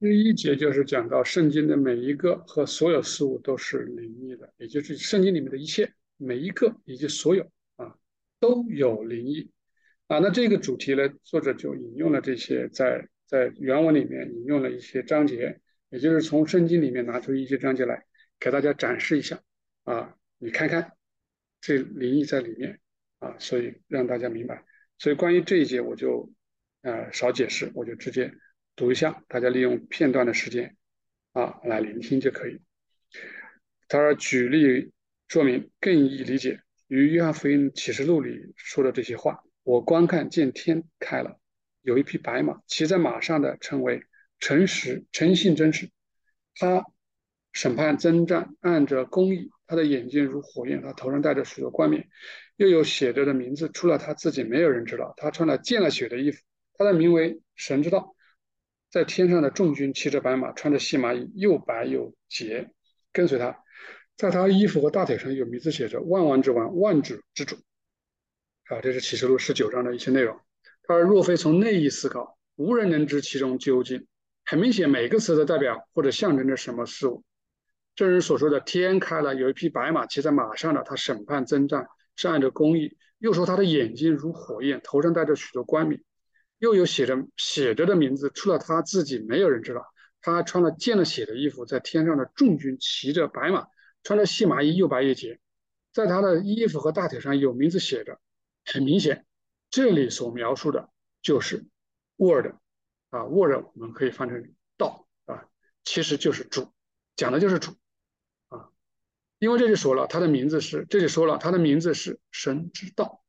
十一节就是讲到圣经的每一个和所有事物都是灵异的，也就是圣经里面的一切每一个以及所有啊都有灵异啊。那这个主题呢，作者就引用了这些在在原文里面引用了一些章节，也就是从圣经里面拿出一些章节来给大家展示一下啊，你看看这灵异在里面啊，所以让大家明白。所以关于这一节我就呃少解释，我就直接。读一下，大家利用片段的时间啊来聆听就可以。他说举例说明更易理解，与约翰福音启示录里说的这些话。我观看见天开了，有一匹白马，骑在马上的称为诚实、诚信、真实。他审判征战，按着公义。他的眼睛如火焰，他头上戴着许多冠冕，又有写着的名字，除了他自己，没有人知道。他穿了溅了血的衣服，他的名为神之道。在天上的众军骑着白马，穿着细麻衣，又白又洁，跟随他。在他衣服和大腿上有名字写着“万王之王，万主之主”。啊，这是启示录十九章的一些内容。他说：“若非从内意思考，无人能知其中究竟。”很明显，每个词都代表或者象征着什么事物。正如所说的，天开了，有一匹白马骑在马上的，他审判征战，是按照公义。又说他的眼睛如火焰，头上戴着许多冠冕。又有写着写着的名字，除了他自己，没有人知道。他穿了溅了血的衣服，在天上的众军骑着白马，穿着细麻衣，又白又洁。在他的衣服和大腿上有名字写着，很明显，这里所描述的就是 Word 啊，Word 我们可以翻成道啊，其实就是主，讲的就是主啊，因为这里说了他的名字是，这里说了他的名字是神之道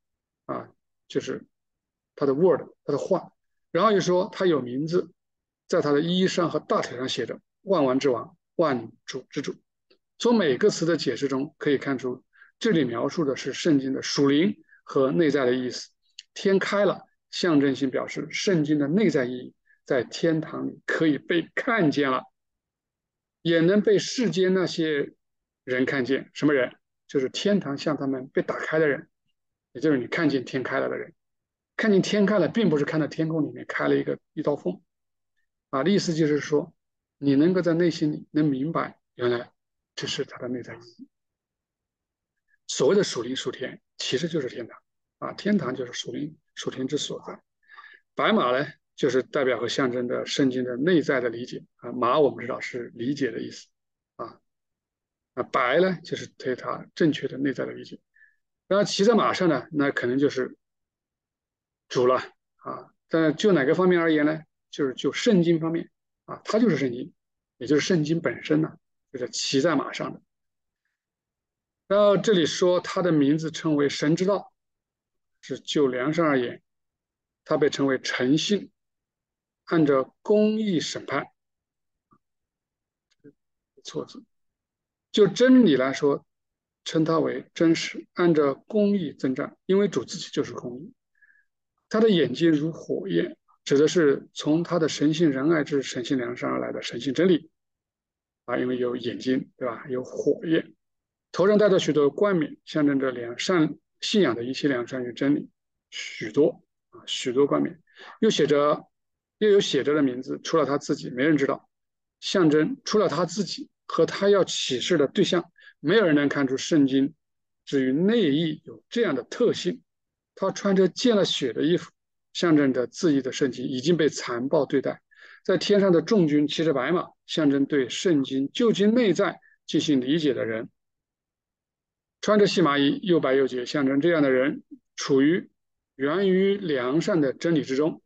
啊，就是。他的 word，他的话，然后又说他有名字，在他的衣裳和大腿上写着“万王之王，万主之主”。从每个词的解释中可以看出，这里描述的是圣经的属灵和内在的意思。天开了，象征性表示圣经的内在意义在天堂里可以被看见了，也能被世间那些人看见。什么人？就是天堂向他们被打开的人，也就是你看见天开了的人。看见天开了，并不是看到天空里面开了一个一道缝，啊，意思就是说，你能够在内心里能明白，原来这是它的内在意义。所谓的属灵属天，其实就是天堂，啊，天堂就是属灵属天之所在。白马呢，就是代表和象征着圣经的内在的理解，啊，马我们知道是理解的意思，啊，啊，白呢就是对它正确的内在的理解。然后骑在马上呢，那可能就是。主了啊，但就哪个方面而言呢？就是就圣经方面啊，它就是圣经，也就是圣经本身呢，就是骑在马上的。然后这里说他的名字称为神之道，是就良善而言，他被称为诚信，按照公义审判，错字。就真理来说，称他为真实，按照公义征战，因为主自己就是公义。他的眼睛如火焰，指的是从他的神性仁爱之神性良善而来的神性真理啊，因为有眼睛，对吧？有火焰，头上戴着许多冠冕，象征着良善信仰的一切良善与真理，许多啊，许多冠冕，又写着，又有写着的名字，除了他自己，没人知道，象征除了他自己和他要启示的对象，没有人能看出圣经至于内意有这样的特性。他穿着溅了血的衣服，象征着自己的圣经已经被残暴对待。在天上的众军骑着白马，象征对圣经究竟内在进行理解的人。穿着细麻衣，又白又洁，象征这样的人处于源于良善的真理之中。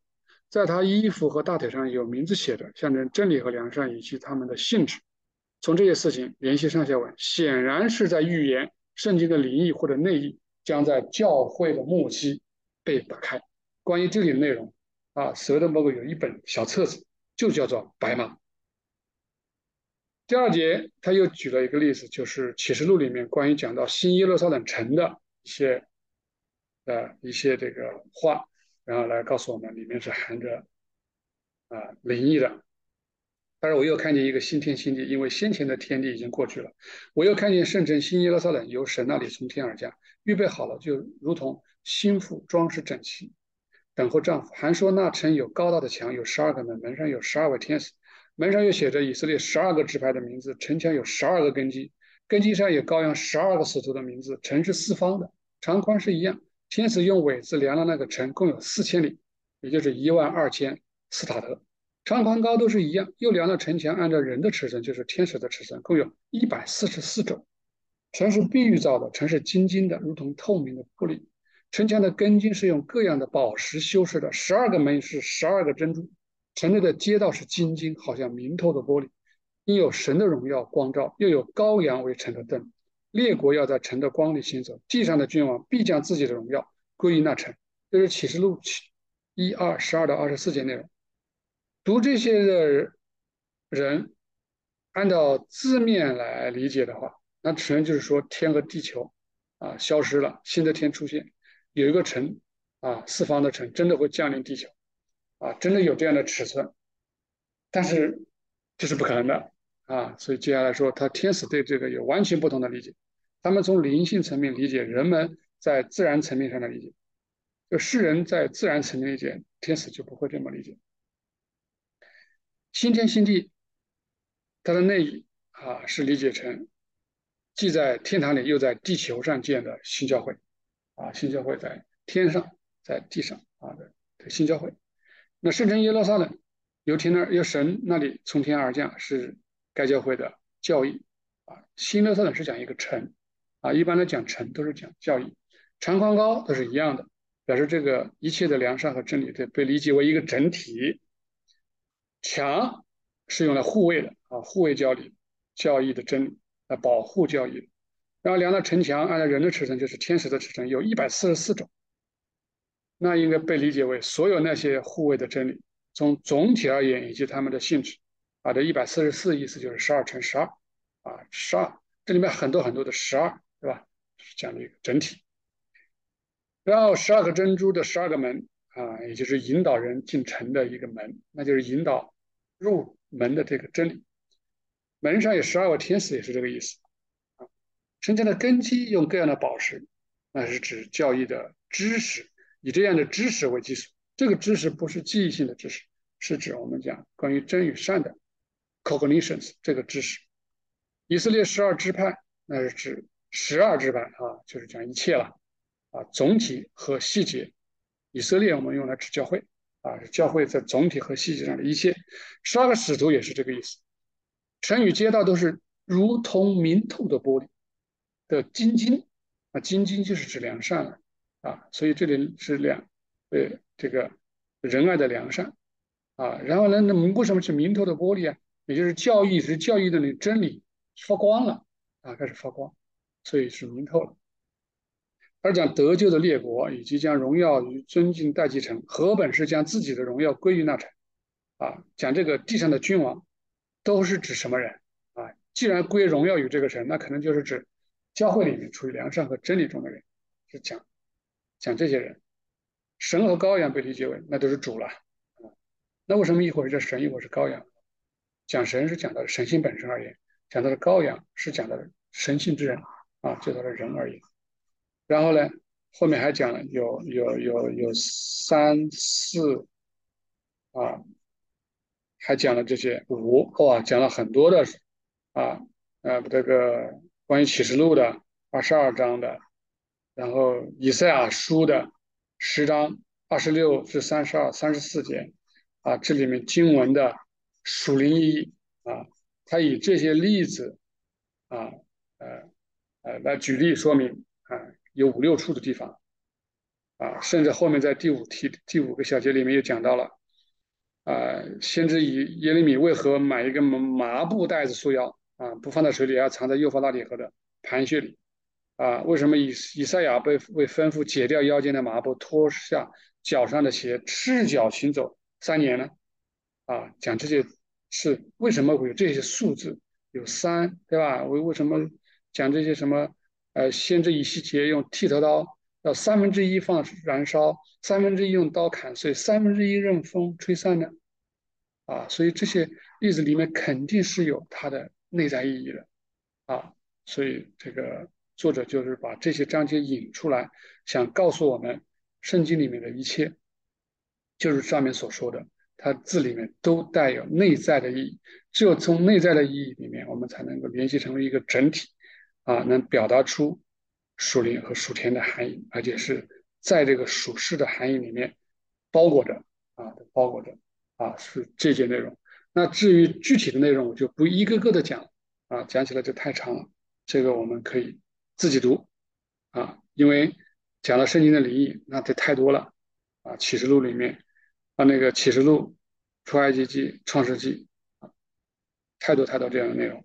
在他衣服和大腿上有名字写着，象征真理和良善以及他们的性质。从这些事情联系上下文，显然是在预言圣经的灵异或者内意。将在教会的末期被打开。关于这里的内容啊，舍登伯格有一本小册子，就叫做《白马》。第二节他又举了一个例子，就是启示录里面关于讲到新耶路撒冷城的一些呃一些这个话，然后来告诉我们里面是含着啊灵异的。但是我又看见一个新天新地，因为先前的天地已经过去了。我又看见圣城新耶路撒冷由神那里从天而降，预备好了，就如同心腹装饰整齐，等候丈夫。还说那城有高大的墙，有十二个门，门上有十二位天使。门上又写着以色列十二个支派的名字，城墙有十二个根基，根基上有羔羊十二个使徒的名字。城是四方的，长宽是一样。天使用尾子量了那个城，共有四千里，也就是一万二千斯塔德。长宽高都是一样。又量了城墙，按照人的尺寸，就是天使的尺寸，共有一百四十四肘。城是碧玉造的，城是金金的，如同透明的玻璃。城墙的根基是用各样的宝石修饰的，十二个门是十二个珍珠。城内的街道是金金，好像明透的玻璃。因有神的荣耀光照，又有羔羊为城的灯。列国要在城的光里行走，地上的君王必将自己的荣耀归于那城。这是启示录一二十二到二十四节内容。读这些的人，按照字面来理解的话。那只能就是说，天和地球啊消失了，新的天出现，有一个城啊，四方的城真的会降临地球啊，真的有这样的尺寸，但是这是不可能的啊。所以接下来说，他天使对这个有完全不同的理解，他们从灵性层面理解，人们在自然层面上的理解，就世人在自然层面理解，天使就不会这么理解。新天新地，它的内意啊是理解成。既在天堂里，又在地球上建的新教会，啊，新教会在天上，在地上啊的新教会。那圣城耶路撒冷由天那由神那里从天而降，是该教会的教义啊。新耶路撒冷是讲一个城啊，一般来讲城都是讲教义，长宽高都是一样的，表示这个一切的良善和真理对被理解为一个整体。墙是用来护卫的啊，护卫教理教义的真理。啊保护教育，然后量到城墙，按照人的尺寸就是天使的尺寸，有一百四十四种。那应该被理解为所有那些护卫的真理，从总体而言以及他们的性质。啊，这一百四十四意思就是十二乘十二，啊，十二，这里面很多很多的十二，对吧？是讲的一个整体。然后十二个珍珠的十二个门，啊，也就是引导人进城的一个门，那就是引导入门的这个真理。门上有十二个天使，也是这个意思啊。城墙的根基用各样的宝石，那是指教义的知识，以这样的知识为基础。这个知识不是记忆性的知识，是指我们讲关于真与善的 cognitions 这个知识。以色列十二支派，那是指十二支派啊，就是讲一切了啊，总体和细节。以色列我们用来指教会啊，教会在总体和细节上的一切。十二个使徒也是这个意思。城与街道都是如同明透的玻璃的晶晶啊，晶晶就是指良善了啊，所以这里是良，呃，这个仁爱的良善啊。然后呢，那为什么是明透的玻璃啊？也就是教育是教育的那真理发光了啊，开始发光，所以是明透了。而讲得救的列国以及将荣耀与尊敬代继承，何本是将自己的荣耀归于那城啊？讲这个地上的君王。都是指什么人啊？既然归荣耀于这个神，那可能就是指教会里面处于良善和真理中的人，是讲讲这些人。神和羔羊被理解为那都是主了啊。那为什么一会儿是神，一会儿是羔羊？讲神是讲到神性本身而言，讲到的羔羊是讲到神性之人啊，就到了人而言。然后呢，后面还讲了有有有有三四啊。还讲了这些五哇，讲了很多的啊呃这个关于启示录的二十二章的，然后以赛亚书的十章二十六至三十二三十四节啊，这里面经文的属灵意义啊，他以这些例子啊呃呃来举例说明啊，有五六处的地方啊，甚至后面在第五题第五个小节里面又讲到了。啊，先知以耶利米为何买一个麻布袋子束腰啊？不放在水里，而藏在幼发拉底河的盘穴里啊？为什么以以赛亚被被吩咐解掉腰间的麻布，脱下脚上的鞋，赤脚行走三年呢？啊，讲这些是为什么会有这些数字？有三，对吧？为为什么讲这些什么？呃，先知以西结用剃头刀，要三分之一放燃烧，三分之一用刀砍碎，三分之一任风吹散呢？啊，所以这些例子里面肯定是有它的内在意义的，啊，所以这个作者就是把这些章节引出来，想告诉我们，圣经里面的一切，就是上面所说的，它字里面都带有内在的意义。只有从内在的意义里面，我们才能够联系成为一个整体，啊，能表达出属灵和属天的含义，而且是在这个属世的含义里面包裹着，啊，包裹着，啊，是这些内容。那至于具体的内容，我就不一个个的讲，啊，讲起来就太长了。这个我们可以自己读，啊，因为讲了圣经的灵异，那这太多了，啊，启示录里面，啊，那个启示录、出埃及记、创世纪。太多太多这样的内容，